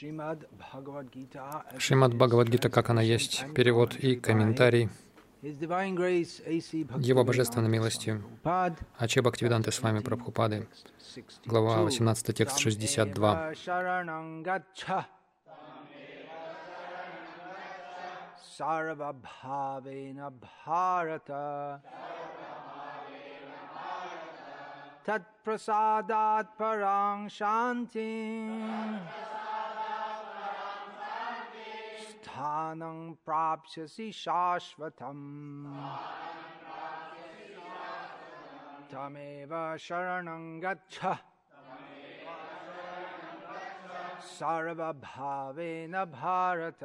Шримад Бхагавад-гита как она есть, перевод и комментарий. Его Божественной милостью. Аче Бхактивиданты с вами Прабхупады. Глава 18, текст 62. Sarvabhavena Bharata. Tat prasadat parang shanti स्थानं प्राप्स्यसि शाश्वतम्। तमेव शरणं गच्छ। सर्वभावेन भारत।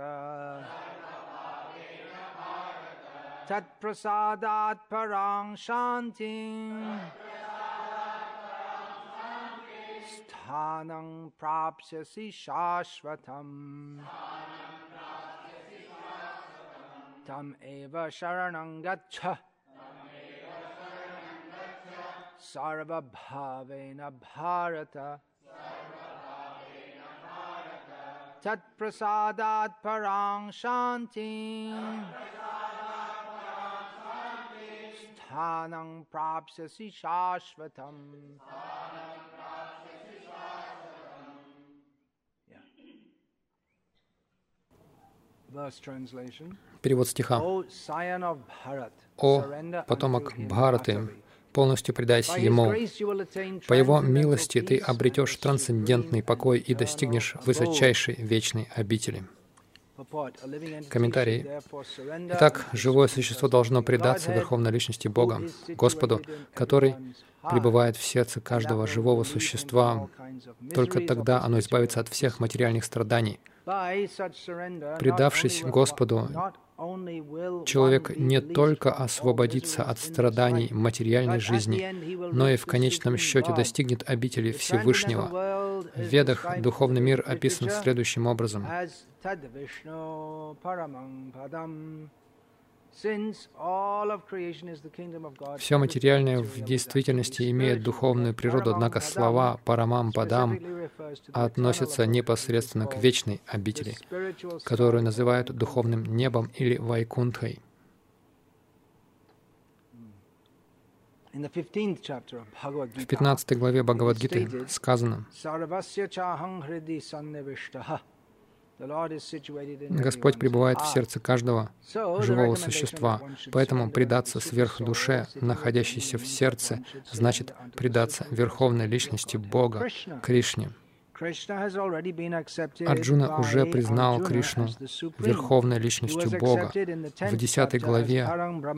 तत्प्रसादात् परां शान्तिम् स्थानं प्राप्स्यसि शाश्वतम्। तमेव शरणं गच्छ। सर्वभावेन भारत। तत्प्रसादात् परां शान्तिं। स्थानं प्राप्स्यसि शाश्वतम्। Перевод стиха. «О потомок Бхараты, полностью предайся Ему. По Его милости ты обретешь трансцендентный покой и достигнешь высочайшей вечной обители. Комментарий. Итак, живое существо должно предаться Верховной Личности Бога, Господу, который пребывает в сердце каждого живого существа. Только тогда оно избавится от всех материальных страданий. Предавшись Господу, Человек не только освободится от страданий материальной жизни, но и в конечном счете достигнет обители Всевышнего. В Ведах духовный мир описан следующим образом. Все материальное в действительности имеет духовную природу, однако слова «парамам падам» относятся непосредственно к вечной обители, которую называют духовным небом или вайкунтхой. В 15 главе Бхагавадгиты сказано, Господь пребывает в сердце каждого живого существа, поэтому предаться сверхдуше, находящейся в сердце, значит предаться Верховной Личности Бога, Кришне. Арджуна уже признал Кришну Верховной Личностью Бога. В 10 главе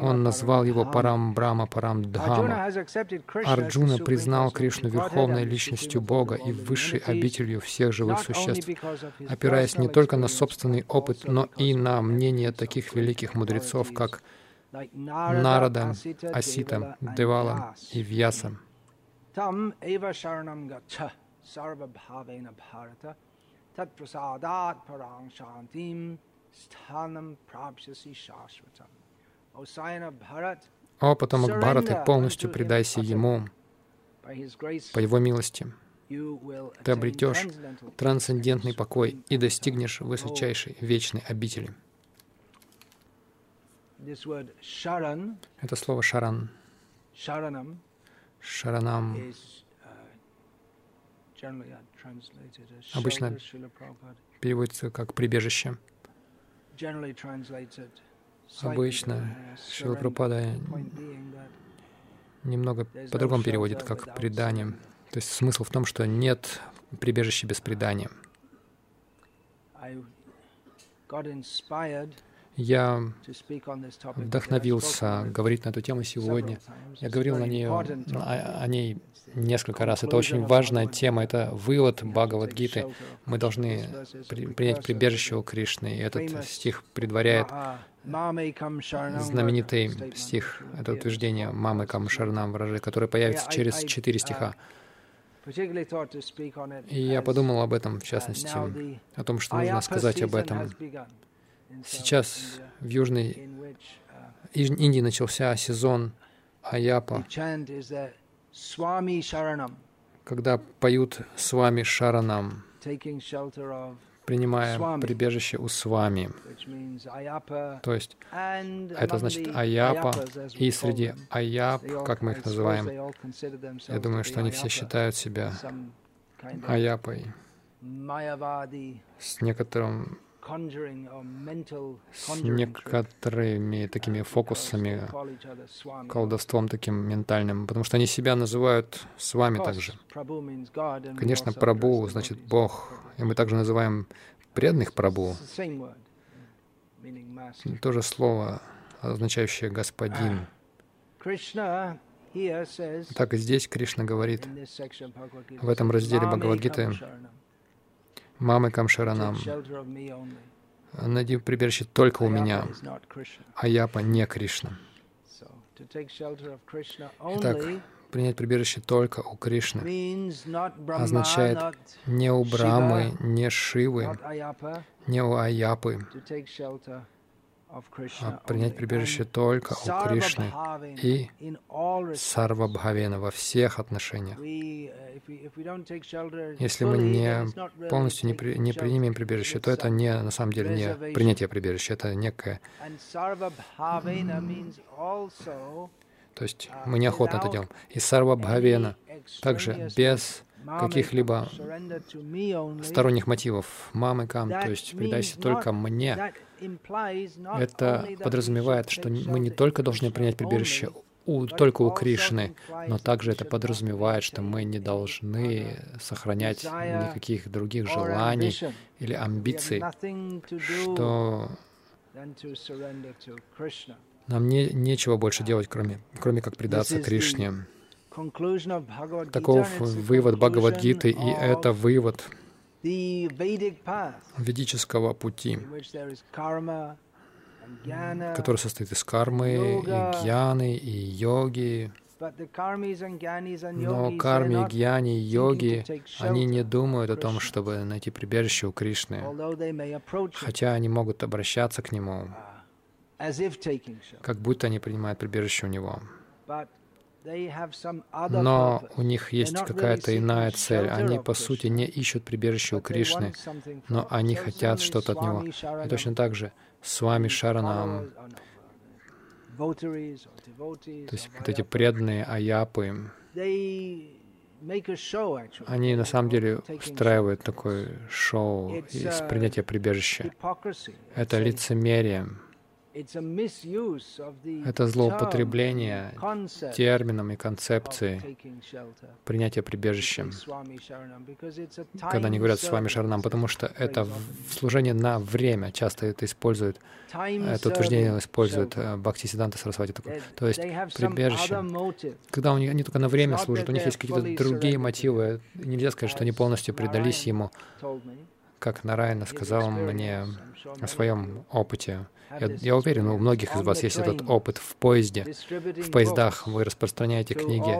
он назвал его Парам Брама Парам Дхама. Арджуна признал Кришну Верховной Личностью Бога и высшей обителью всех живых существ, опираясь не только на собственный опыт, но и на мнение таких великих мудрецов, как Нарада, Асита, Девала и Вьяса. Sarva bhavena bharata tat prasadat parang shantim sthanam prapsyasi shashvatam. О потомок Бхараты, полностью предайся Ему, по Его милости. Ты обретешь трансцендентный покой и достигнешь высочайшей вечной обители. Это слово «шаран», «шаранам» is uh, generally uh, translated as Обычно переводится как «прибежище». Обычно. Прабхупада that немного по-другому переводит, как «предание». То есть смысл в том, что нет прибежища без предания. Я вдохновился говорить на эту тему сегодня. Я говорил на нее, о, о ней несколько раз. Это очень важная тема. Это вывод Бхагавадгиты. Мы должны при, принять прибежище у Кришны. И этот стих предваряет знаменитый стих, это утверждение «Мамы Кам Шарнам Вражи», который появится через четыре стиха. И я подумал об этом, в частности, о том, что нужно сказать об этом. Сейчас в Южной Индии начался сезон Аяпа, когда поют Свами Шаранам, принимая прибежище у Свами. То есть это значит Аяпа, и среди Аяп, как мы их называем, я думаю, что они все считают себя Аяпой с некоторым с некоторыми такими фокусами, колдовством таким ментальным, потому что они себя называют с вами также. Конечно, Прабу значит Бог, и мы также называем преданных Прабу. То же слово, означающее «господин». Так и здесь Кришна говорит в этом разделе Бхагавадгиты мамы Камшаранам. Найди прибежище только у меня, а я по не Кришна. Итак, принять прибежище только у Кришны означает не у Брамы, не Шивы, не у Аяпы, а принять прибежище только у Кришны и Сарвабхавена во всех отношениях. Если мы не полностью не, при, не принимем прибежище, то это не на самом деле не принятие прибежища, это некое... То есть мы неохотно это делаем. И Сарвабхавена также без каких-либо сторонних мотивов. Мамы кам, то есть предайся только мне. Это подразумевает, что мы не только должны принять прибежище у, только у Кришны, но также это подразумевает, что мы не должны сохранять никаких других желаний или амбиций, что нам не, нечего больше делать, кроме, кроме как предаться Кришне. Таков вывод Бхагавадгиты, и это вывод ведического пути, который состоит из кармы, и гьяны, и йоги. Но карми, гьяни, йоги, они не думают о том, чтобы найти прибежище у Кришны, хотя они могут обращаться к Нему, как будто они принимают прибежище у Него. Но у них есть какая-то иная цель. Они, по сути, не ищут прибежище у Кришны, но они хотят что-то от Него. И точно так же с вами Шаранам, то есть вот эти преданные аяпы, они на самом деле устраивают такое шоу из принятия прибежища. Это лицемерие. Это злоупотребление термином и концепцией принятия прибежища, когда они говорят с вами шарнам, потому что это служение на время, часто это используют, это утверждение используют э, Бхакти Сиданта Сарасвати. То есть прибежище, когда у них, они только на время служат, у них есть какие-то другие мотивы, нельзя сказать, что они полностью предались ему, как Нарайна сказал мне о своем опыте. Я, я уверен, у многих из вас есть этот опыт в поезде, в поездах. Вы распространяете книги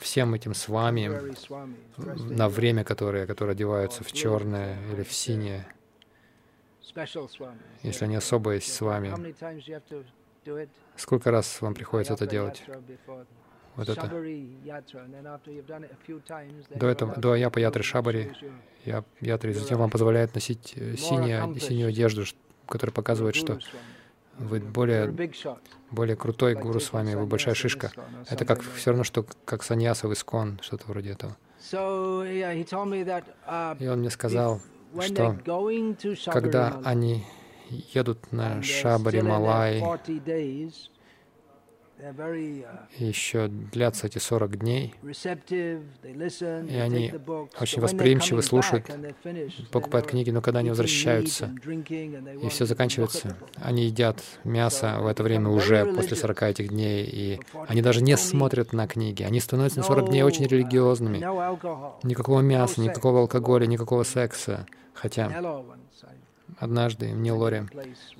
всем этим с вами на время, которые, которые одеваются в черное или в синее, если они особые с вами. Сколько раз вам приходится это делать? Вот это. До этого, до Аяпа Ятры Шабари, я, Ятры, затем вам позволяет носить э, синюю, синюю одежду, который показывает, что вы более, более крутой гуру с вами, вы большая шишка. Это как все равно, что как саньяса в Искон, что-то вроде этого. Uh, И он мне сказал, что когда они едут на Шабари Малай, еще длятся эти 40 дней, и они очень восприимчивы, слушают, покупают книги, но когда они возвращаются, и все заканчивается, они едят мясо в это время уже после 40 этих дней, и они даже не смотрят на книги. Они становятся на 40 дней очень религиозными. Никакого мяса, никакого алкоголя, никакого секса. Хотя однажды в Нилоре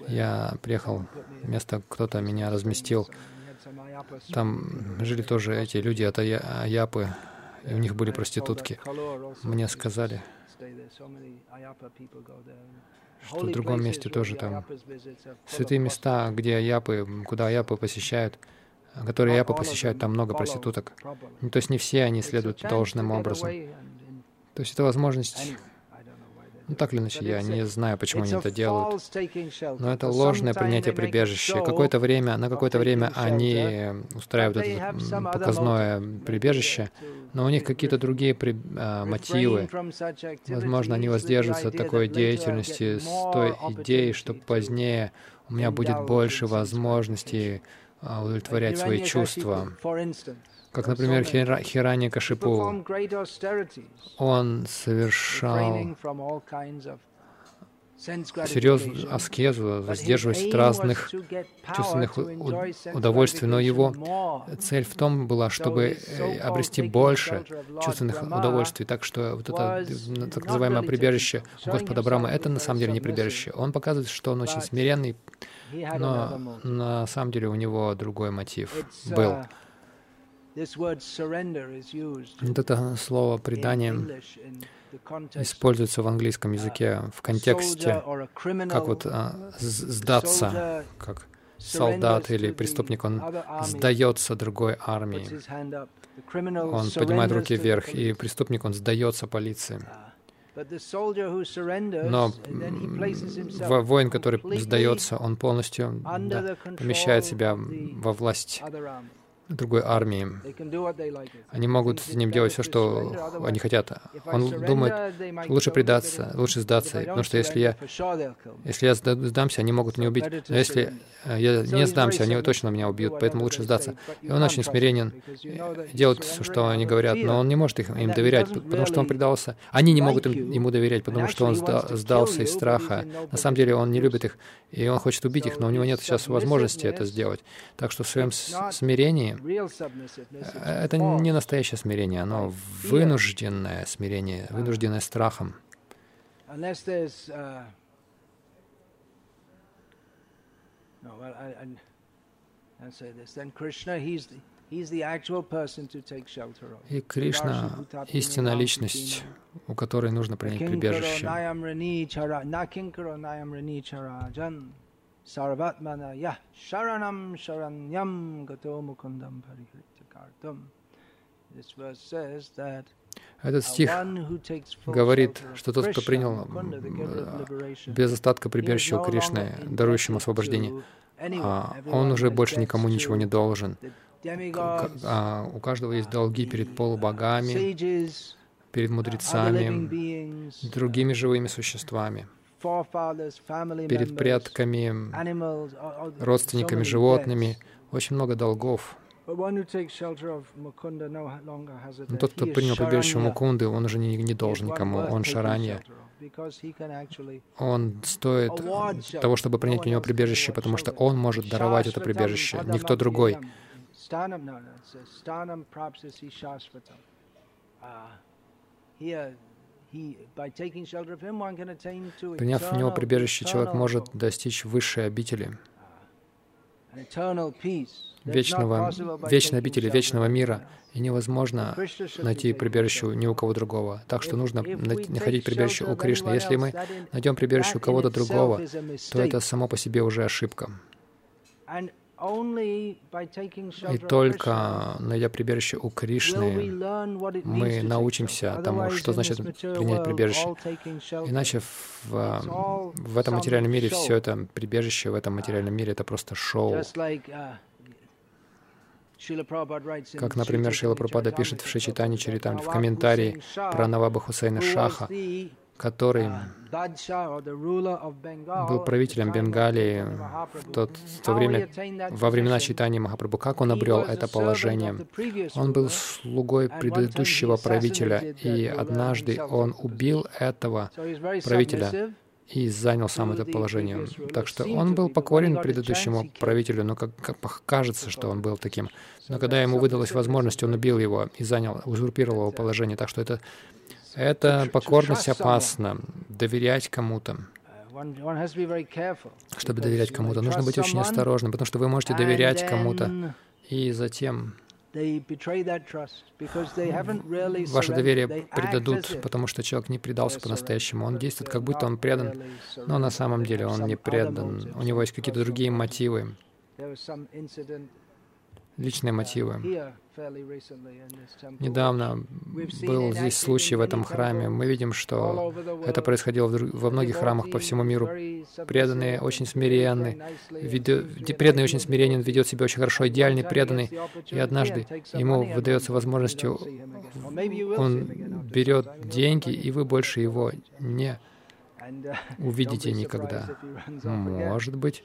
я приехал место, кто-то меня разместил, там жили тоже эти люди от Аяпы, и у них были проститутки. Мне сказали, что в другом месте тоже там святые места, где Аяпы, куда Аяпы посещают, которые Аяпы посещают, там много проституток. То есть не все они следуют должным образом. То есть это возможность ну, так или иначе, я не знаю, почему они это делают. Но это ложное принятие прибежища. Какое-то время, на какое-то время они устраивают это показное прибежище, но у них какие-то другие при, а, мотивы. Возможно, они воздерживаются от такой деятельности с той идеей, что позднее у меня будет больше возможностей а, удовлетворять свои чувства. Как, например, Хирани Кашипу. Он совершал серьезную аскезу, воздерживаясь от разных чувственных удовольствий, но его цель в том была, чтобы э, обрести больше чувственных удовольствий. Так что вот это так называемое прибежище Господа Брама, это на самом деле не прибежище. Он показывает, что он очень смиренный, но на самом деле у него другой мотив был. Вот это слово «предание» используется в английском языке в контексте, как вот а, сдаться, как солдат или преступник, он сдается другой армии. Он поднимает руки вверх, и преступник, он сдается полиции. Uh, Но воин, который сдается, он полностью да, помещает себя во власть другой армии. Они могут с ним делать все, что они хотят. Он думает, лучше предаться, лучше сдаться, потому что если я, если я сдамся, они могут меня убить. Но если э, я не сдамся, они точно меня убьют, поэтому лучше сдаться. И он очень смиренен, делает все, что они говорят, но он не может их, им доверять, потому что он предался. Они не могут им, ему доверять, потому что он сдался из страха. На самом деле он не любит их, и он хочет убить их, но у него нет сейчас возможности это сделать. Так что в своем смирении это не настоящее смирение, оно вынужденное смирение, вынужденное страхом. И Кришна — истинная личность, у которой нужно принять прибежище. Sarvatmana yah sharanam sharanyam gato mukundam parikrityakartam. This verse says that этот стих говорит, что тот, кто принял без остатка прибежище у Кришны, дарующим освобождение, а он уже больше никому ничего не должен. А у каждого есть долги перед полубогами, перед мудрецами, другими живыми существами перед предками, родственниками, животными. Очень много долгов. Но тот, кто принял прибежище Мукунды, он уже не, не должен никому, он шаранья. Он стоит того, чтобы принять у него прибежище, потому что он может даровать это прибежище, никто другой. Приняв у него прибежище, человек может достичь высшей обители, вечного, вечной обители, вечного мира, и невозможно найти прибежище ни у кого другого. Так что нужно находить прибежище у Кришны. Если мы найдем прибежище у кого-то другого, то это само по себе уже ошибка. И только найдя прибежище у Кришны, мы научимся тому, что значит принять прибежище. Иначе в, в этом материальном мире все это прибежище, в этом материальном мире это просто шоу. Uh, как, например, Шила Прабхупада пишет в Шичитане Чаритам, в комментарии про Наваба Хусейна Шаха, который был правителем Бенгалии в, тот, в то время, во времена читания Махапрабху. Как он обрел это положение? Он был слугой предыдущего правителя, и однажды он убил этого правителя и занял сам это положение. Так что он был покорен предыдущему правителю, но как, кажется, что он был таким. Но когда ему выдалась возможность, он убил его и занял, узурпировал его положение. Так что это это покорность опасна. Доверять кому-то. Чтобы доверять кому-то, нужно быть очень осторожным, потому что вы можете доверять кому-то, и затем ваше доверие предадут, потому что человек не предался по-настоящему. Он действует, как будто он предан, но на самом деле он не предан. У него есть какие-то другие мотивы личные мотивы. Недавно был здесь случай в этом храме. Мы видим, что это происходило во многих храмах по всему миру. Преданные очень смиренны, преданный очень смиренен, ведет себя очень хорошо, идеальный преданный. И однажды ему выдается возможность, он берет деньги, и вы больше его не увидите никогда. Может быть,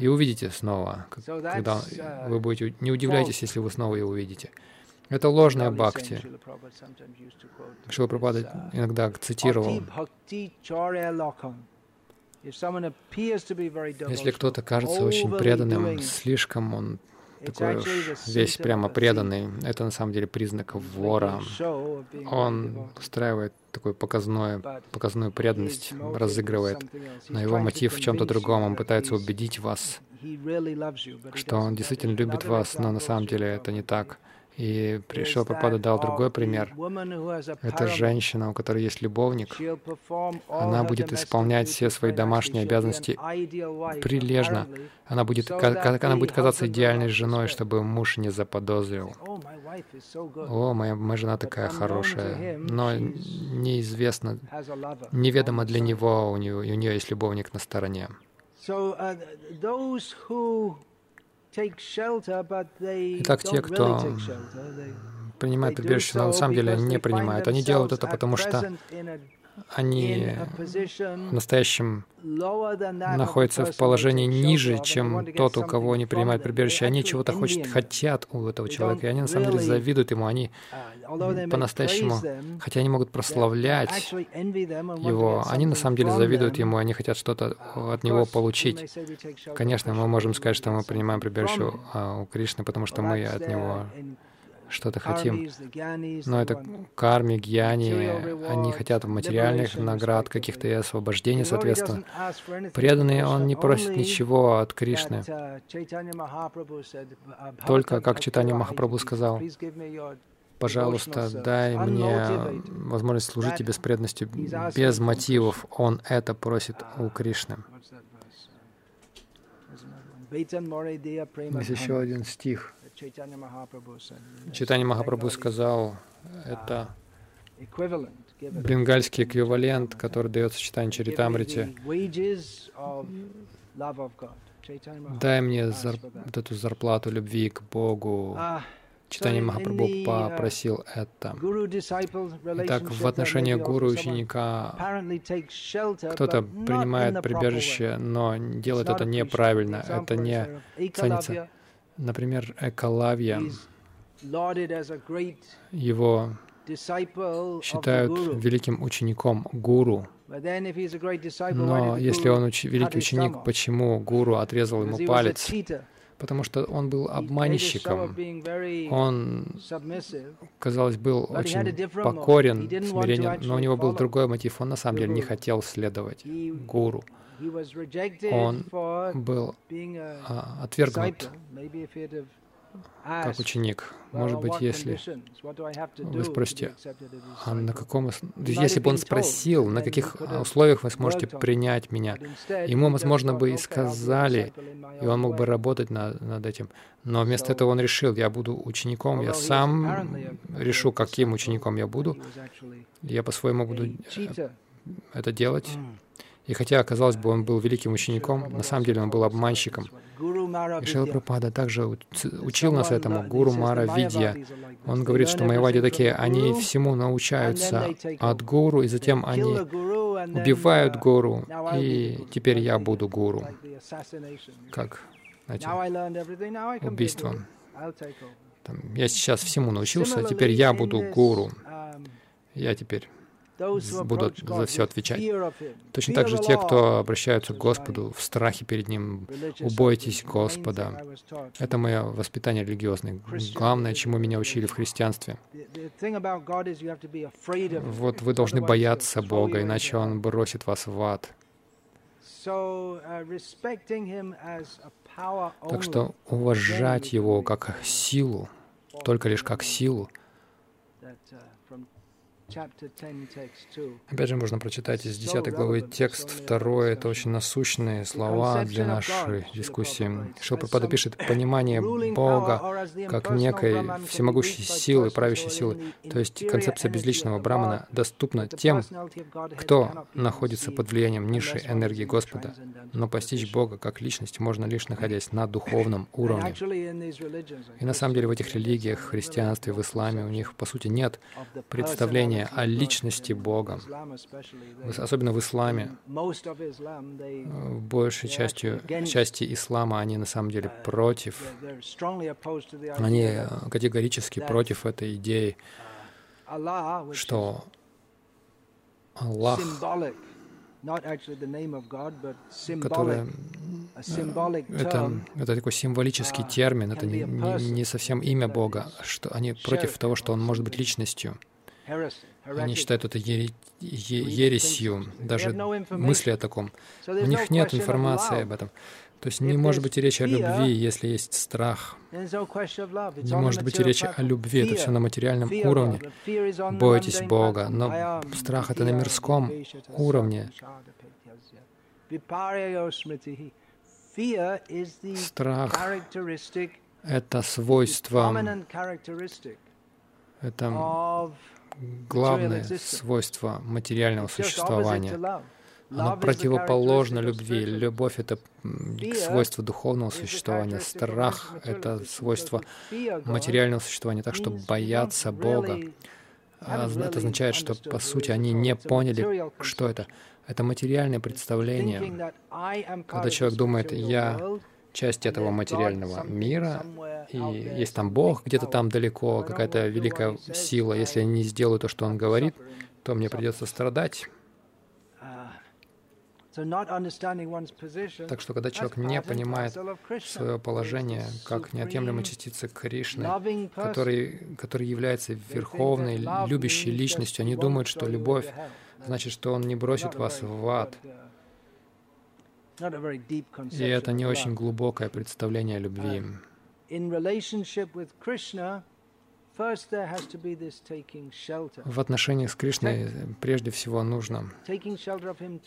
и увидите снова, когда uh, вы будете... Не удивляйтесь, если вы снова его увидите. Это ложная бхакти. Шила Прабхупада uh, иногда цитировал. Если кто-то кажется очень преданным, слишком он такой уж весь прямо преданный, это на самом деле признак вора. Он устраивает такую показную, показную преданность, разыгрывает. Но его мотив в чем-то другом. Он пытается убедить вас, что он действительно любит вас, но на самом деле это не так. И пришел Прабхупада дал другой пример. Это женщина, у которой есть любовник. Она будет исполнять все свои домашние обязанности прилежно. Она будет, она будет казаться идеальной женой, чтобы муж не заподозрил. О, моя, моя жена такая хорошая. Но неизвестно, неведомо для него, у нее, у нее есть любовник на стороне. Итак, те, кто принимает прибежище, но на самом деле не принимают, они делают это потому, что они в настоящем находятся в положении ниже, чем тот, у кого они принимают прибежище. Они чего-то хочет, хотят у этого человека, и они на самом деле завидуют ему. Они uh, по-настоящему, хотя они могут прославлять его, они на самом деле завидуют ему, они хотят что-то от него получить. Конечно, мы можем сказать, что мы принимаем прибежище а, у Кришны, потому что мы от него что-то хотим. Но это карми, гьяни, они хотят материальных наград каких-то и освобождения, соответственно. Преданный, он не просит ничего от Кришны. Только, как Читание Махапрабху сказал, пожалуйста, дай мне возможность служить тебе с преданностью без мотивов. Он это просит у Кришны. Есть еще один стих. Читание Махапрабху сказал, это бенгальский эквивалент, который дается читание Чаритамрити. Дай мне зар... вот эту зарплату любви к Богу. Читание Махапрабху попросил это. Итак, в отношении гуру и ученика кто-то принимает прибежище, но делает это неправильно. Это не ценится. Например, Экалавья, его считают великим учеником гуру. Но если он уч великий ученик, почему гуру отрезал ему палец? Потому что он был обманщиком. Он, казалось, был очень покорен, смиренен, но у него был другой мотив. Он на самом деле не хотел следовать гуру он был а, отвергнут как ученик. Может быть, если вы спросите, а на каком... Если бы он спросил, на каких условиях вы сможете принять меня, ему, возможно, бы и сказали, и он мог бы работать над, над этим. Но вместо этого он решил, я буду учеником, я сам решу, каким учеником я буду, я по-своему буду э, это делать. И хотя, казалось бы, он был великим учеником, на самом деле он был обманщиком. И Шила Прабхупада также учил нас этому, Гуру Мара Видья. Он говорит, что Майавади такие, они всему научаются от Гуру, и затем они убивают гуру, и теперь я буду гуру, как знаете, убийство. Там, я сейчас всему научился, теперь я буду гуру. Я теперь будут за все отвечать. Точно так же те, кто обращаются к Господу в страхе перед Ним, убойтесь Господа. Это мое воспитание религиозное. Главное, чему меня учили в христианстве. Вот вы должны бояться Бога, иначе Он бросит вас в ад. Так что уважать Его как силу, только лишь как силу, Опять же, можно прочитать из 10 главы текст второй. Это очень насущные слова для нашей дискуссии. Шилпрапада пишет, понимание Бога как некой всемогущей силы, правящей силы, то есть концепция безличного брамана, доступна тем, кто находится под влиянием низшей энергии Господа. Но постичь Бога как личность можно лишь находясь на духовном уровне. И на самом деле в этих религиях, в христианстве, в исламе у них, по сути, нет представления знание о личности Бога, особенно в исламе. Большей части, части ислама они на самом деле против, они категорически против этой идеи, что Аллах, который это, это такой символический термин, это не, не совсем имя Бога, что они против того, что он может быть личностью. Они считают это ересью, даже мысли о таком. У них нет информации об этом. То есть не может быть и речи о любви, если есть страх. Не может быть и речи о любви. Это все на материальном уровне. Бойтесь Бога. Но страх — это на мирском уровне. Страх — это свойство, это главное свойство материального существования. Оно противоположно любви. Любовь — это свойство духовного существования. Страх — это свойство материального существования. Так что бояться Бога, а, это означает, что, по сути, они не поняли, что это. Это материальное представление. Когда человек думает, я часть этого материального мира, и есть там Бог где-то там далеко, какая-то великая сила. Если я не сделаю то, что Он говорит, то мне придется страдать. Так что, когда человек не понимает свое положение как неотъемлемой частицы Кришны, который, который является верховной, любящей личностью, они думают, что любовь значит, что Он не бросит вас в ад. И это не очень глубокое представление о любви. В отношениях с Кришной прежде всего нужно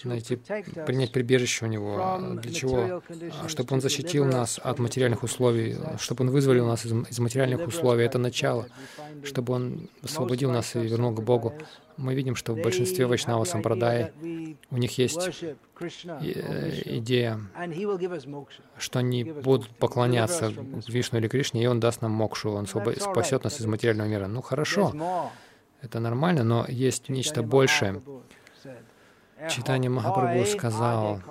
найти, принять прибежище у Него. Для чего? Чтобы Он защитил нас от материальных условий, чтобы Он вызволил нас из, из материальных условий. Это начало. Чтобы Он освободил нас и вернул к Богу. Мы видим, что в большинстве Вайшнава Сампрадай у них есть э, идея, что они будут поклоняться Вишну или Кришне, и Он даст нам мокшу, Он спасет нас из материального мира. Ну хорошо, это нормально, но есть нечто большее. Читание Махапрабху сказал,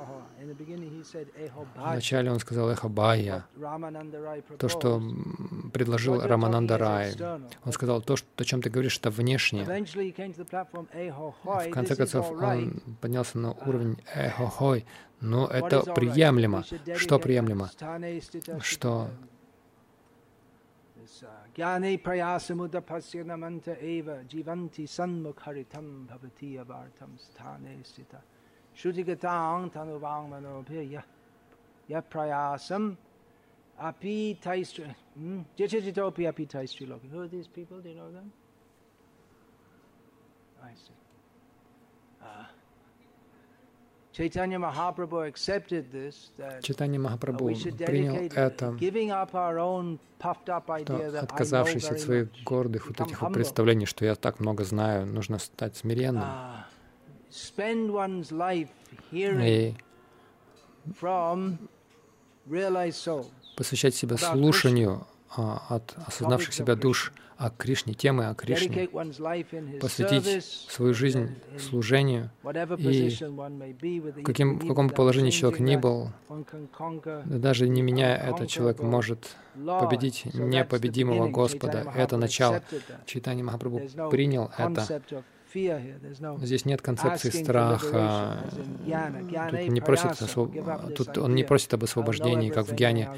Вначале он сказал «Эхабая», то, что предложил Рамананда Рай. Он сказал, то, что, о чем ты говоришь, это внешнее. В конце концов, он поднялся на уровень «Эхохой», но это приемлемо. Что приемлемо? Что? Prayasamudapasya namanta eva jivanti sanmukaritam bhavati avartam sthane sthita. Shrutigataং tanuvang manopya yaprayasam api taistri. Jechititopi api taistri loki. Who are these people? Do you know them? I see. Uh, Чайтанья Махапрабху принял это, что, отказавшись от своих гордых вот этих вот представлений, что я так много знаю, нужно стать смиренным. И посвящать себя слушанию а, от осознавших себя душ о Кришне, темы о Кришне, посвятить свою жизнь служению. и каким, в каком положении человек ни был, даже не меняя это, человек может победить непобедимого Господа. Это начало. Читание Махапрабху принял это. Здесь нет концепции страха. Тут, не просит, тут он не просит об освобождении, как в Гьяне.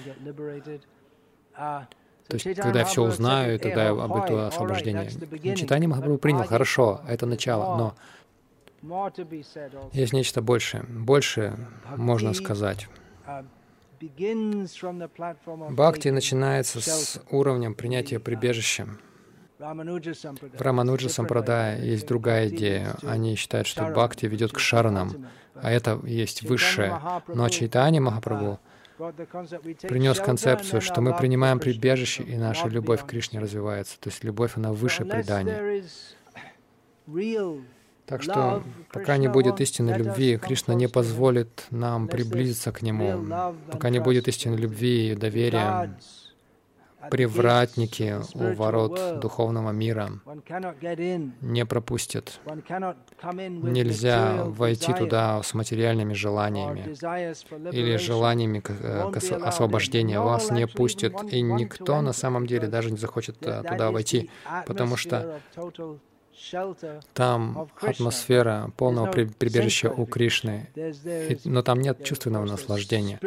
То есть, когда я все узнаю, тогда я обрету освобождение. Читание Махапрабху принял, хорошо, это начало, но есть нечто большее. Больше можно сказать. Бхакти начинается с уровня принятия прибежища. В Рамануджа Сампрадая есть другая идея. Они считают, что бхакти ведет к шаранам, а это есть высшее. Но Чайтани Махапрабху принес концепцию, что мы принимаем прибежище, и наша любовь к Кришне развивается. То есть любовь, она выше предания. Так что, пока не будет истинной любви, Кришна не позволит нам приблизиться к Нему. Пока не будет истинной любви и доверия, привратники у ворот духовного мира. Не пропустят. Нельзя войти туда с материальными желаниями или желаниями э, к освобождению. Вас не пустят, и никто на самом деле даже не захочет э, туда войти, потому что там атмосфера полного прибежища у Кришны, но там нет чувственного наслаждения.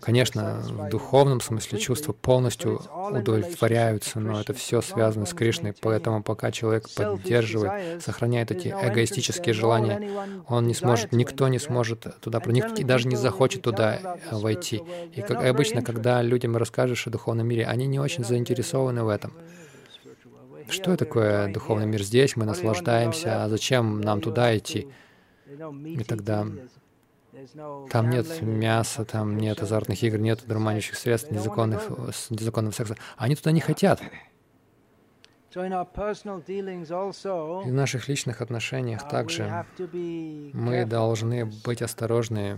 Конечно, в духовном смысле чувства полностью удовлетворяются, но это все связано с Кришной, поэтому пока человек поддерживает, сохраняет эти эгоистические желания, он не сможет, никто не сможет туда проникнуть и даже не захочет туда войти. И как обычно, когда людям расскажешь о духовном мире, они не очень заинтересованы в этом. Что такое духовный мир здесь? Мы наслаждаемся, а зачем нам туда идти? И тогда там нет мяса, там нет азартных игр, нет дурманящих средств, незаконных, незаконного секса. Они туда не хотят. И в наших личных отношениях также мы должны быть осторожны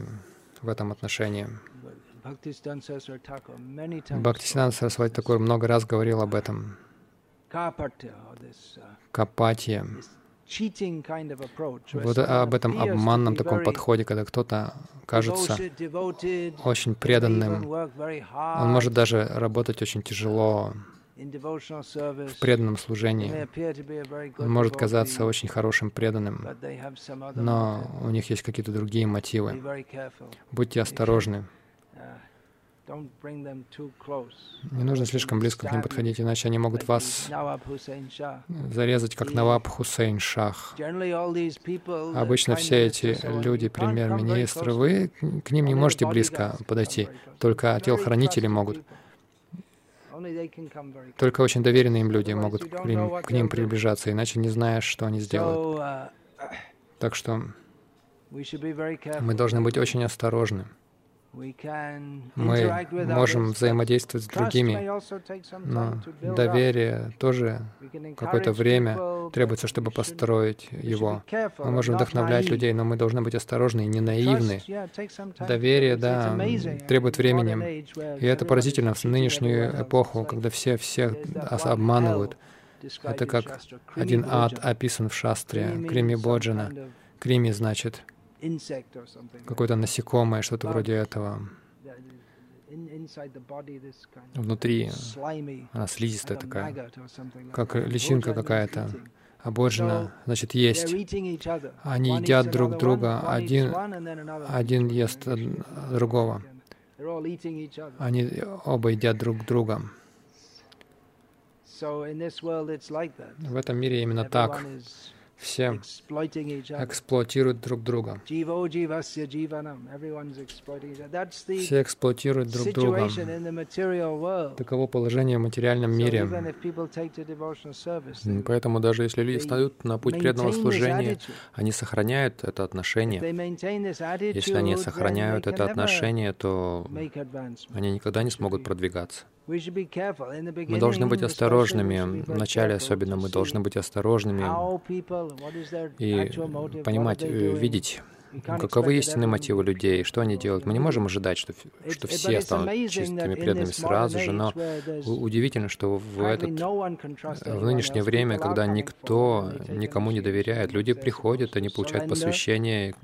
в этом отношении. Бхактисидан Сарасвати такой много раз говорил об этом. Капатия. Вот об этом обманном таком подходе, когда кто-то кажется очень преданным, он может даже работать очень тяжело в преданном служении. Он может казаться очень хорошим преданным, но у них есть какие-то другие мотивы. Будьте осторожны. Не нужно слишком близко к ним подходить, иначе они могут вас зарезать, как Наваб Хусейн Шах. Обычно все эти люди, премьер-министры, вы к ним не можете близко подойти, только телохранители могут. Только очень доверенные им люди могут к ним, к ним приближаться, иначе не знаешь, что они сделают. Uh, так что мы должны быть очень осторожны. Мы можем взаимодействовать с другими, но доверие тоже какое-то время требуется, чтобы построить его. Мы можем вдохновлять людей, но мы должны быть осторожны и не наивны. Доверие, да, требует времени. И это поразительно в нынешнюю эпоху, когда все всех обманывают. Это как один ад описан в шастре, Крими Боджана. Крими значит какое-то насекомое, что-то вроде этого. Внутри. она слизистая такая, как личинка какая-то. Аборджина, значит, есть. Они едят друг друга, один, один ест другого. Они оба едят друг друга. В этом мире именно так все эксплуатируют друг друга. Все эксплуатируют друг друга. Таково положение в материальном мире. Поэтому даже если люди встают на путь преданного служения, они сохраняют это отношение. Если они сохраняют это отношение, то они никогда не смогут продвигаться. Мы должны быть осторожными. Вначале особенно мы должны быть осторожными и понимать, э, видеть, Каковы истинные мотивы людей? Что они делают? Мы не можем ожидать, что, что все станут чистыми, преданными сразу же, но удивительно, что в, этот, в нынешнее время, когда никто никому не доверяет, люди приходят, они получают посвящение,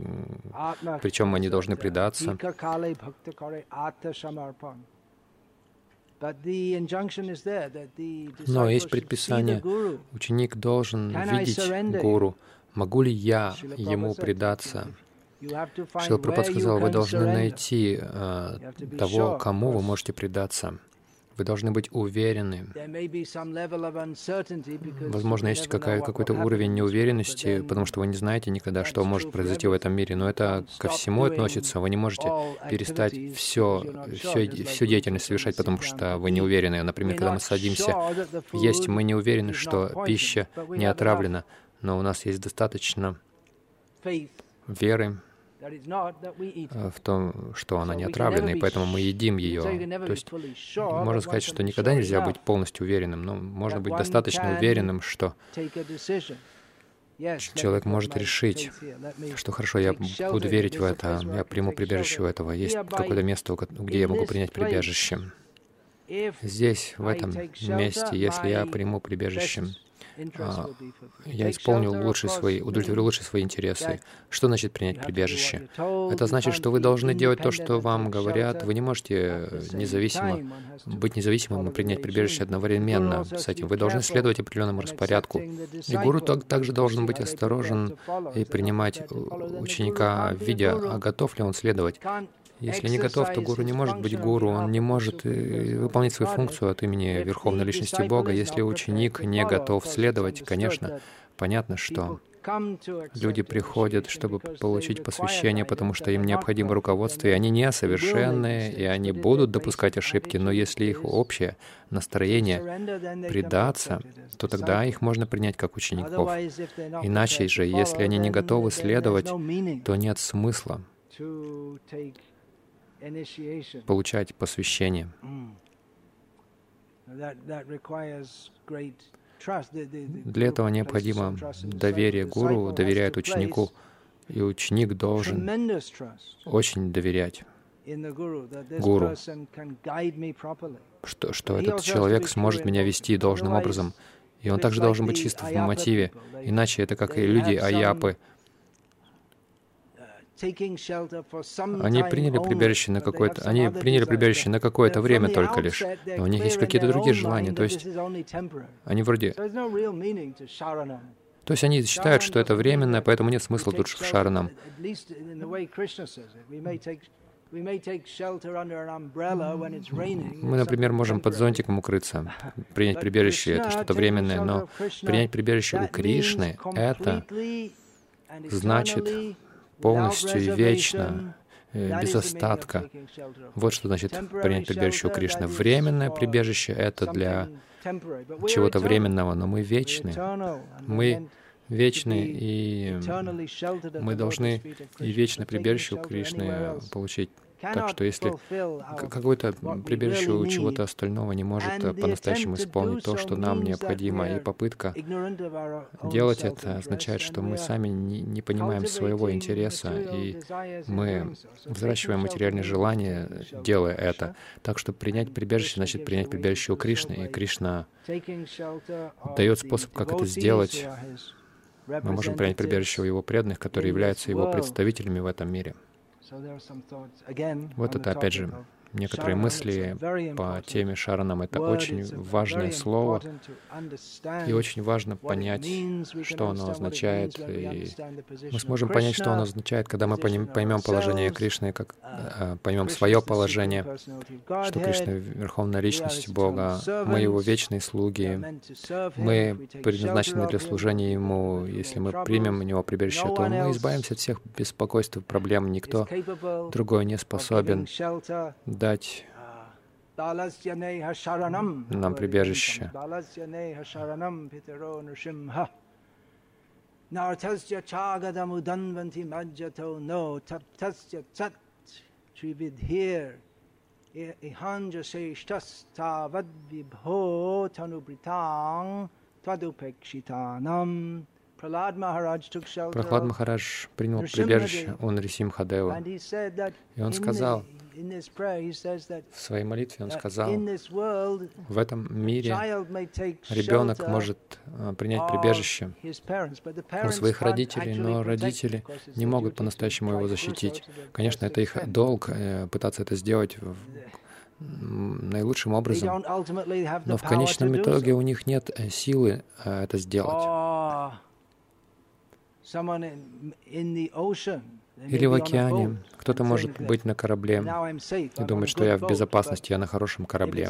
причем они должны предаться. Но есть предписание, ученик должен видеть гуру. Могу ли я ему предаться? Шила Прабхат сказал, вы должны найти э, того, кому вы можете предаться. Вы должны быть уверены. Возможно, есть какой-то уровень неуверенности, потому что вы не знаете никогда, что может произойти в этом мире. Но это ко всему относится. Вы не можете перестать все, все, всю деятельность совершать, потому что вы не уверены. Например, когда мы садимся есть, мы не уверены, что пища не отравлена, но у нас есть достаточно веры, в том, что она не отравлена, и поэтому мы едим ее. То есть можно сказать, что никогда нельзя быть полностью уверенным, но можно быть достаточно уверенным, что человек может решить, что хорошо, я буду верить в это, я приму прибежище у этого. Есть какое-то место, где я могу принять прибежище. Здесь, в этом месте, если я приму прибежище, я исполнил лучше свои, удовлетворил лучше свои интересы. Что значит принять прибежище? Это значит, что вы должны делать то, что вам говорят. Вы не можете независимо быть независимым и принять прибежище одновременно с этим. Вы должны следовать определенному распорядку. И гуру также должен быть осторожен и принимать ученика, видя, а готов ли он следовать. Если не готов, то гуру не может быть гуру, он не может э, выполнить свою функцию от имени Верховной Личности Бога. Если ученик не готов следовать, конечно, понятно, что Люди приходят, чтобы получить посвящение, потому что им необходимо руководство, и они несовершенные, и они будут допускать ошибки, но если их общее настроение предаться, то тогда их можно принять как учеников. Иначе же, если они не готовы следовать, то нет смысла получать посвящение. Для этого необходимо доверие гуру, доверяет ученику, и ученик должен очень доверять гуру, что, что этот человек сможет меня вести должным образом. И он также должен быть чист в мотиве. Иначе это как и люди аяпы, они приняли прибежище на какое-то, они приняли прибежище на какое-то время только лишь, но у них есть какие-то другие желания, то есть они вроде... То есть они считают, что это временно, поэтому нет смысла тут в шаранам. Мы, например, можем под зонтиком укрыться, принять прибежище — это что-то временное, но принять прибежище у Кришны — это значит полностью и вечно, э, без остатка. Вот что значит принять прибежище у Кришны. Временное прибежище — это для чего-то временного, но мы вечны. Мы вечны, и мы должны и вечное прибежище у Кришны получить. Так что если какое-то прибежище у чего-то остального не может э, по-настоящему исполнить то, что нам необходимо, и попытка делать это означает, что мы сами не, не понимаем своего интереса, и мы взращиваем материальные желания, делая это. Так что принять прибежище значит принять прибежище у Кришны, и Кришна дает способ, как это сделать. Мы можем принять прибежище у его преданных, которые являются его представителями в этом мире. Вот это, опять же, некоторые мысли по теме Шаранам. Это очень важное слово, и очень важно понять, что оно означает. И мы сможем понять, что оно означает, когда мы поймем положение Кришны, как uh, поймем свое положение, что Кришна — Верховная Личность Бога, мы Его вечные слуги, мы предназначены для служения Ему. Если мы примем у Него прибежище, то мы избавимся от всех беспокойств и проблем. Никто другой не способен дать нам прибежище. Nartasya chagadamudanvanti majjato no taptasya tat trividhir ihanja Прохлад Махарадж принял прибежище у Нарисимхадева. И он сказал, в своей молитве он сказал, в этом мире ребенок может а, принять прибежище у своих родителей, но родители не могут по-настоящему его защитить. Конечно, это их долг э, пытаться это сделать наилучшим образом, но в конечном итоге у них нет э, силы э, это сделать. Или в океане. Кто-то может быть на корабле и думать, что я в безопасности, я на хорошем корабле.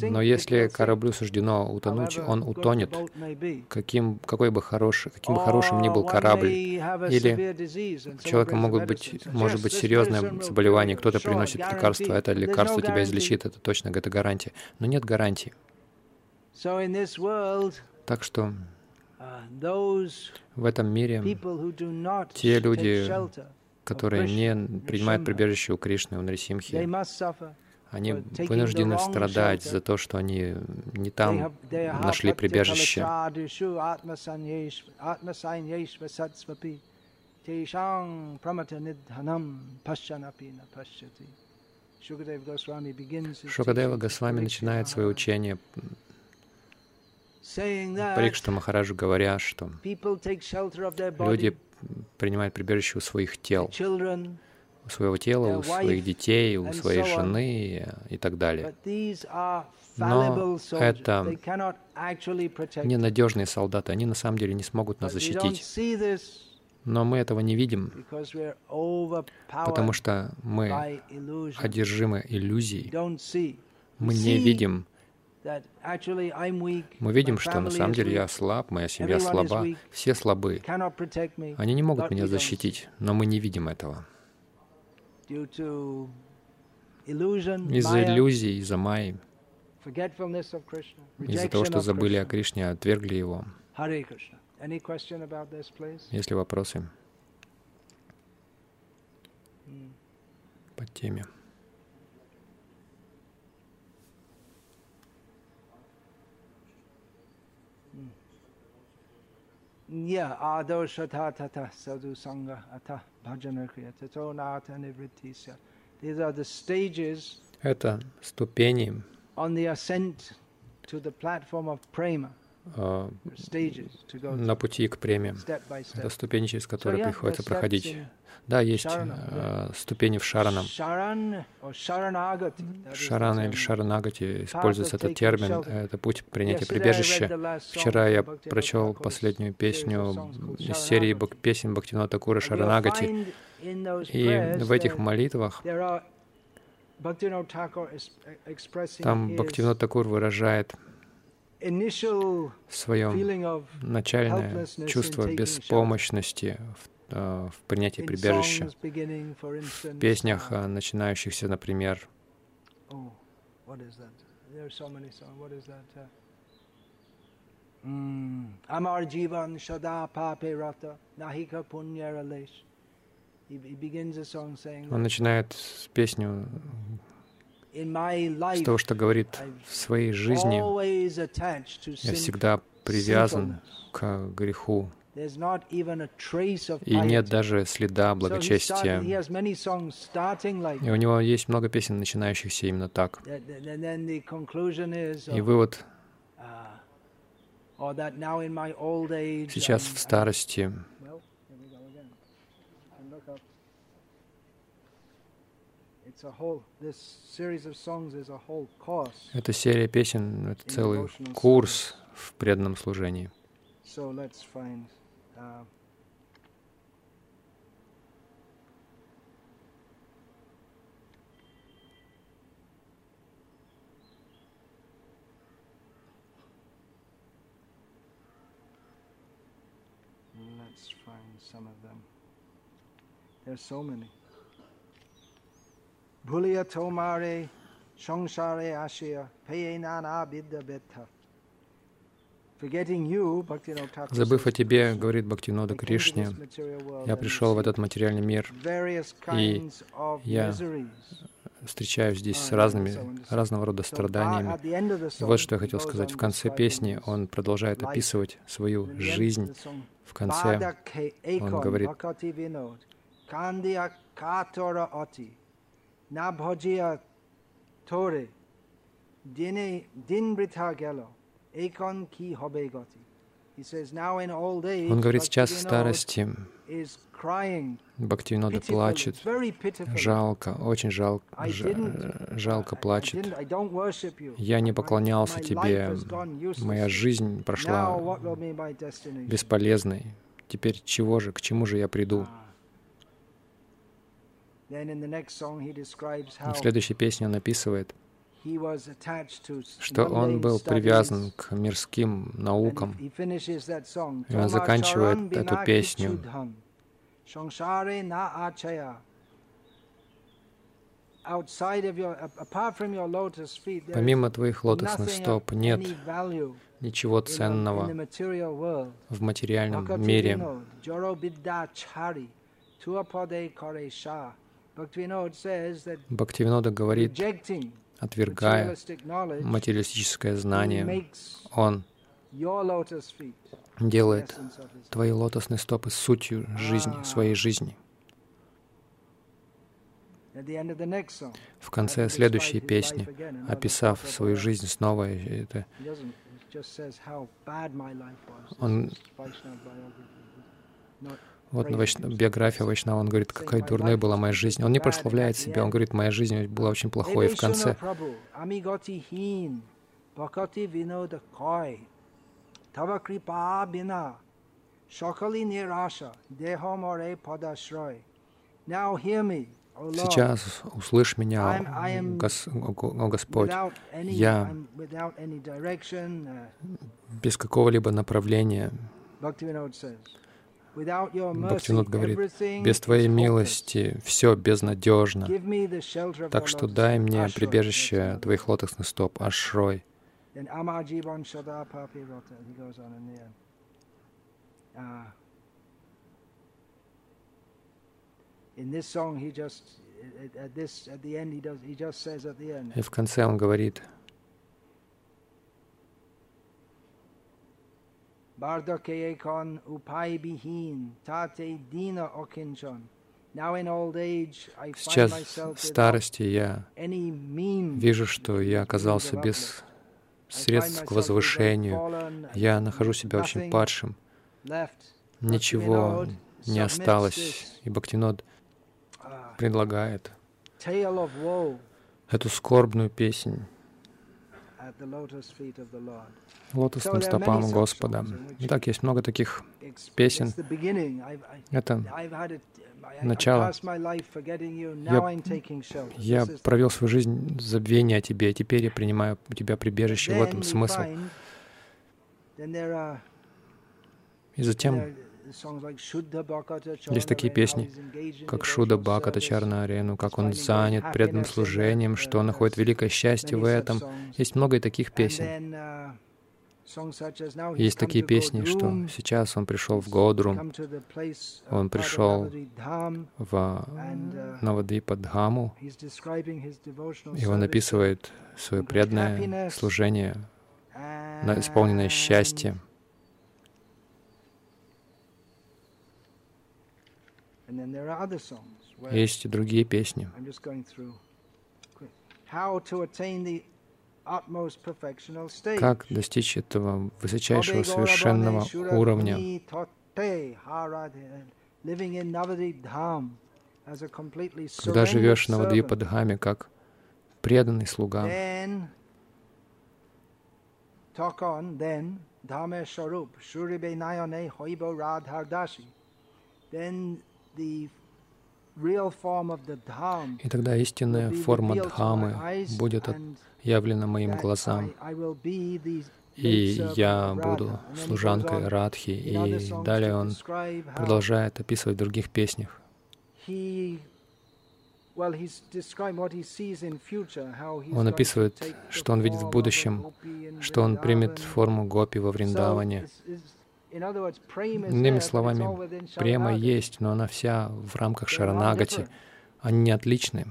Но если кораблю суждено утонуть, он утонет, каким, какой бы хорош, каким бы хорошим ни был корабль. Или у человека могут быть, может быть серьезное заболевание, кто-то приносит лекарство, это лекарство тебя излечит, это точно, это гарантия. Но нет гарантии. Так что в этом мире те люди, которые не принимают прибежище у Кришны, у Нарисимхи, они вынуждены страдать за то, что они не там нашли прибежище. Шукадева Госвами начинает свое учение Парикшта Махараджу говоря, что люди принимают прибежище у своих тел, у своего тела, у своих детей, у своей жены и так далее. Но это ненадежные солдаты, они на самом деле не смогут нас защитить. Но мы этого не видим, потому что мы одержимы иллюзией. Мы не видим мы видим, что на самом деле я слаб, моя семья слаба, все слабы. Они не могут меня защитить, но мы не видим этого. Из-за иллюзий, из-за майи, из-за того, что забыли о Кришне, отвергли его. Есть ли вопросы по теме? Yeah, adoshata tata sadhu sangha ata bhajana kriya tato nata nivrittisya. These are the stages Это ступени on the ascent to the platform of prema. Uh, на пути к преме. Это ступени, через которые приходится проходить. Да, есть э, ступени в шаранам. Шарана или шаранагати используется этот термин. Это путь принятия прибежища. Вчера я прочел последнюю песню из серии песен Бхактивинода Такура Шаранагати. И в этих молитвах там Бхактивинод Такур выражает свое начальное чувство беспомощности в Э, в принятии прибежища. В песнях, э, начинающихся, например, Амар Дживан Шада Папе Рата Нахика Пуньяралеш. Он начинает с песню с того, что говорит в своей жизни я всегда привязан к греху, и нет даже следа благочестия. И у него есть много песен, начинающихся именно так. И вывод сейчас в старости эта серия песен — это целый курс в преданном служении. Uh, let's find some of them. There's so many. Bhuliya tomare, shongshare ashia, peye nana bidda betha. Забыв о тебе, говорит Бхактинода Кришне, я пришел в этот материальный мир, и я встречаюсь здесь с разными, разного рода страданиями. И вот что я хотел сказать. В конце песни он продолжает описывать свою жизнь. В конце он говорит, он говорит, сейчас в старости Бхактивинода плачет, жалко, очень жалко, жалко плачет. Я не поклонялся тебе, моя жизнь прошла бесполезной. Теперь чего же, к чему же я приду? В следующей песне он описывает, что он был привязан к мирским наукам. И он заканчивает эту песню. Помимо твоих лотосных стоп нет ничего ценного в материальном мире. Бхактивинода говорит, отвергая материалистическое знание, он делает твои лотосные стопы сутью жизни, своей жизни. В конце следующей песни, описав свою жизнь снова, это, он вот биография Вайшнава, он говорит, какая дурной была моя жизнь. Он не прославляет себя, он говорит, моя жизнь была очень плохой. В конце Сейчас услышь меня, о Господь. Я без какого-либо направления Бхактинут говорит, без Твоей милости все безнадежно. Так что дай мне прибежище Твоих лотосных стоп, Ашрой. И в конце он говорит, Bardakeyekon upay bihin, tate dina okinchon. Сейчас, в старости, я вижу, что я оказался без средств к возвышению. Я нахожу себя очень падшим. Ничего не осталось. И Бхактинод предлагает эту скорбную песнь лотосным стопам Господа. Итак, есть много таких песен. Это начало. Я, я провел свою жизнь в забвении о Тебе, и теперь я принимаю у Тебя прибежище. В этом смысл. И затем есть такие песни, как Шуда Бхаката Чарна Арену, как он занят преданным служением, что он находит великое счастье в этом. Есть много и таких песен. Есть такие песни, что сейчас он пришел в Годру, он пришел в Навадвипа Дхаму, и он описывает свое преданное служение, исполненное счастье. Есть и другие песни. Как достичь этого высочайшего совершенного уровня? Когда живешь на Вадвипадхаме как преданный слуга, и тогда истинная форма Дхамы будет явлена моим глазам. И я буду служанкой Радхи. И далее он продолжает описывать в других песнях. Он описывает, что он видит в будущем, что он примет форму гопи во Вриндаване. Иными словами, према есть, но она вся в рамках Шаранагати. Они не отличны.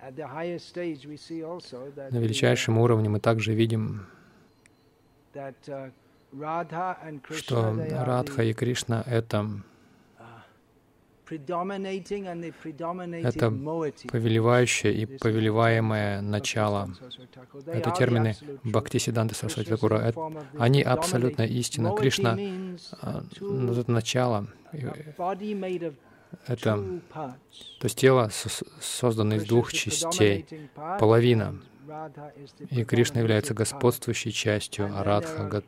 На величайшем уровне мы также видим, что Радха и Кришна — это это повелевающее и повелеваемое начало. Это термины Бхакти Сиданты Сарасвати Такура. Они абсолютно истина. Кришна а, — это начало. Это, то есть тело создано из двух частей. Половина и Кришна является господствующей частью, Радха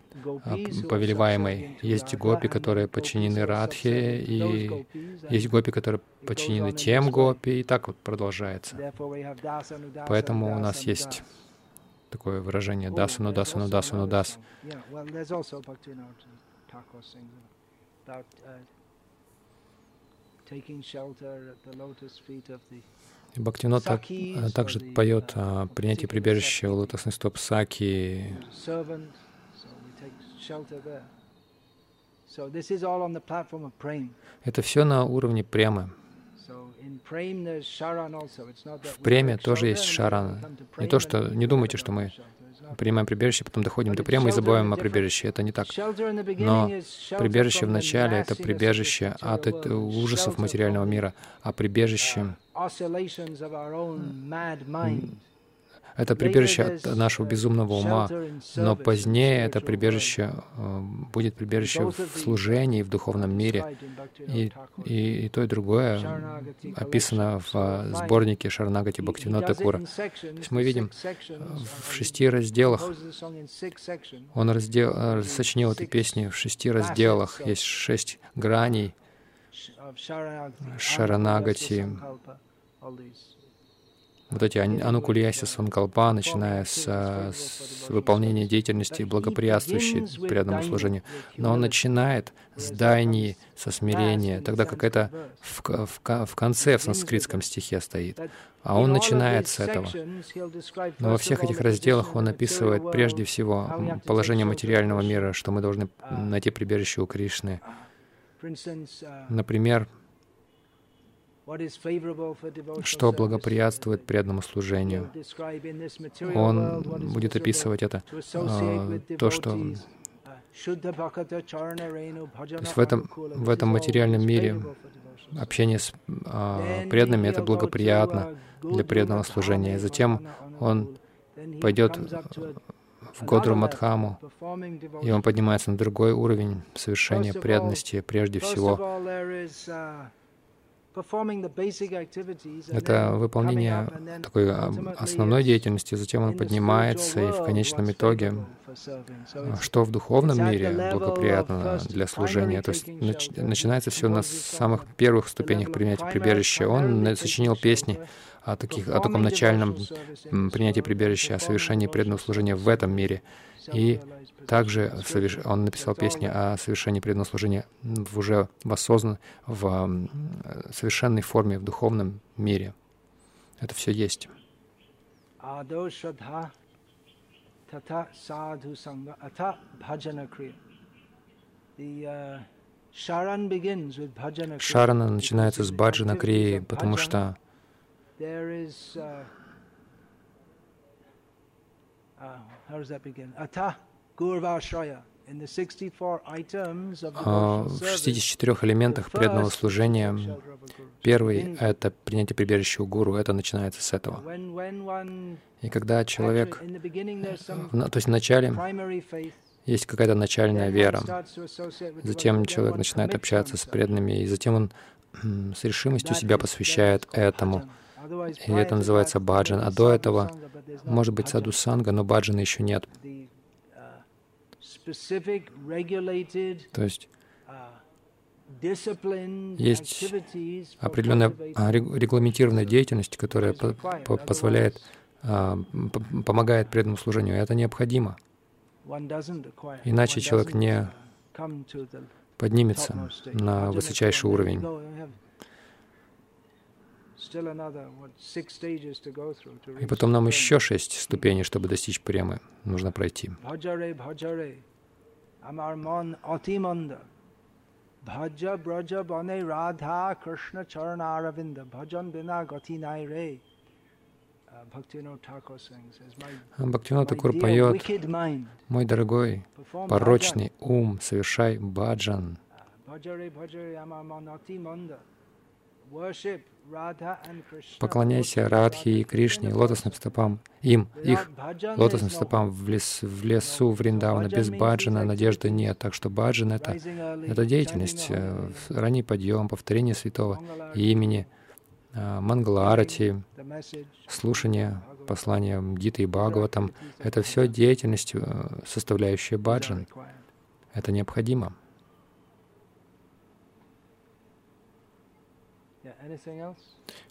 а, — повелеваемой. Есть гопи, которые подчинены Радхе, и есть гопи, которые подчинены тем гопи, и так вот продолжается. Поэтому у нас есть такое выражение «дасану, дасану, дасану, дас». Taking shelter at the lotus feet of the Бхактивинод так, э, также поет о принятии прибежища у лотосных стоп Саки. Это все на уровне премы. В преме тоже есть шаран. Не то, что не думайте, что мы принимаем прибежище, потом доходим до према и забываем о прибежище. Это не так. Но прибежище в начале — это прибежище от ужасов материального мира, а прибежище это прибежище от нашего безумного ума, но позднее это прибежище э, будет прибежище в служении, в духовном мире. И, и, и то, и другое описано в э, сборнике Шарнагати Бхактивинода Такура. То есть мы видим в шести разделах, он раздел, э, сочинил эти песни в шести разделах, есть шесть граней. Шаранагати, вот эти анукульяси санкалпа, начиная с, с выполнения деятельности, благоприятствующей преданному служению. Но он начинает с дайни, со смирения, тогда как это в, в, в конце в санскритском стихе стоит. А он начинает с этого. Но во всех этих разделах он описывает прежде всего положение материального мира, что мы должны найти прибежище у Кришны. Например, что благоприятствует преданному служению. Он будет описывать это, а, то, что то есть в этом, в этом материальном мире общение с а, преданными — это благоприятно для преданного служения. И затем он пойдет в Годру Мадхаму, и он поднимается на другой уровень совершения преданности прежде всего. Это выполнение такой основной деятельности, затем он поднимается, и в конечном итоге, что в духовном мире благоприятно для служения, то есть нач начинается все на самых первых ступенях принятия прибежища. Он сочинил песни о, таких, о таком начальном принятии прибежища, о совершении преданного служения в этом мире. И также он написал песни о совершении преданного служения в уже в осознан, в совершенной форме, в духовном мире. Это все есть. Шарана начинается с баджана крии, потому что how does that begin? Ata Gurvashraya. А, в 64 элементах преданного служения первый — это принятие прибежища у гуру, это начинается с этого. И когда человек, то есть вначале есть какая-то начальная вера, затем человек начинает общаться с преданными, и затем он с решимостью себя посвящает этому. И это называется баджан. А до этого может быть саду санга, но баджана еще нет. То есть есть определенная а, регламентированная деятельность, которая позволяет, а, помогает преданному служению. И это необходимо. Иначе человек не поднимется на высочайший уровень. И потом нам еще шесть ступеней, чтобы достичь премы, нужно пройти. Bhaja браджа бане радха кришна чарна аравинда. Bhajan бина гати Nai Re. Бхактина Такур поет, «Мой дорогой, порочный ум, совершай баджан». Поклоняйся Радхи и Кришне, лотосным стопам, им, их, лотосным стопам в, лес, в лесу Вриндавана. Без баджана надежды нет. Так что баджан — это, это деятельность, э, ранний подъем, повторение святого имени, э, Мангаларати, слушание послания Гиты и Бхагаватам. Это все деятельность, э, составляющая баджан. Это необходимо.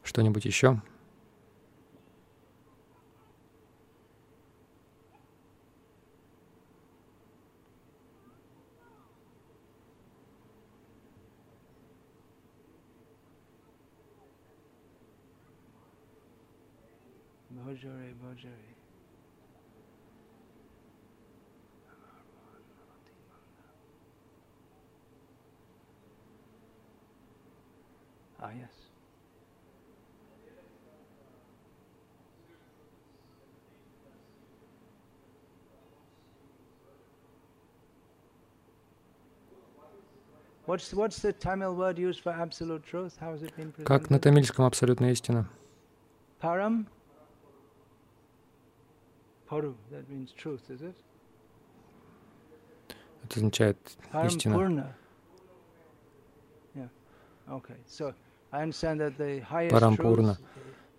Что-нибудь еще? Ah, yes. Как на тамильском абсолютная истина? Param? Paru, that means truth, is it? Это означает истина. Парампурна,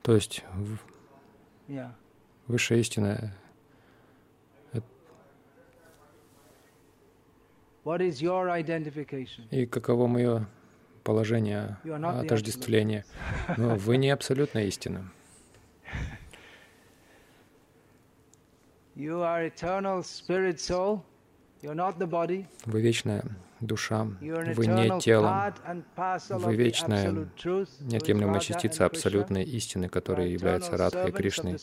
то есть высшая истина. И каково мое положение отождествления? Но вы не абсолютная истина. Вы вечная душа, вы не тело, вы вечная, неотъемлемая частица абсолютной истины, которая является Радхой Кришной.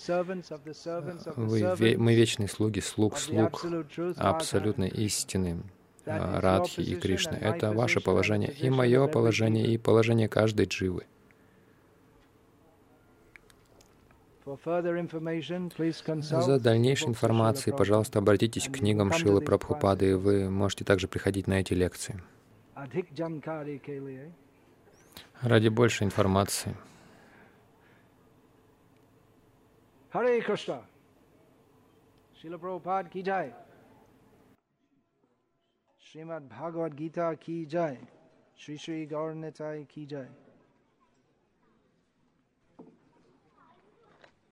Вы, мы вечные слуги, слуг, слуг абсолютной истины. А, Радхи и Кришны. Это ваше положение, и мое положение, и положение каждой дживы. За дальнейшей информацией, пожалуйста, обратитесь к книгам Шилы Прабхупады, и вы можете также приходить на эти лекции. Ради большей информации. Кришна. Шила Прабхупад ки джай. श्रीमद् भागवत गीता की जय श्री श्री गौर निताय की जय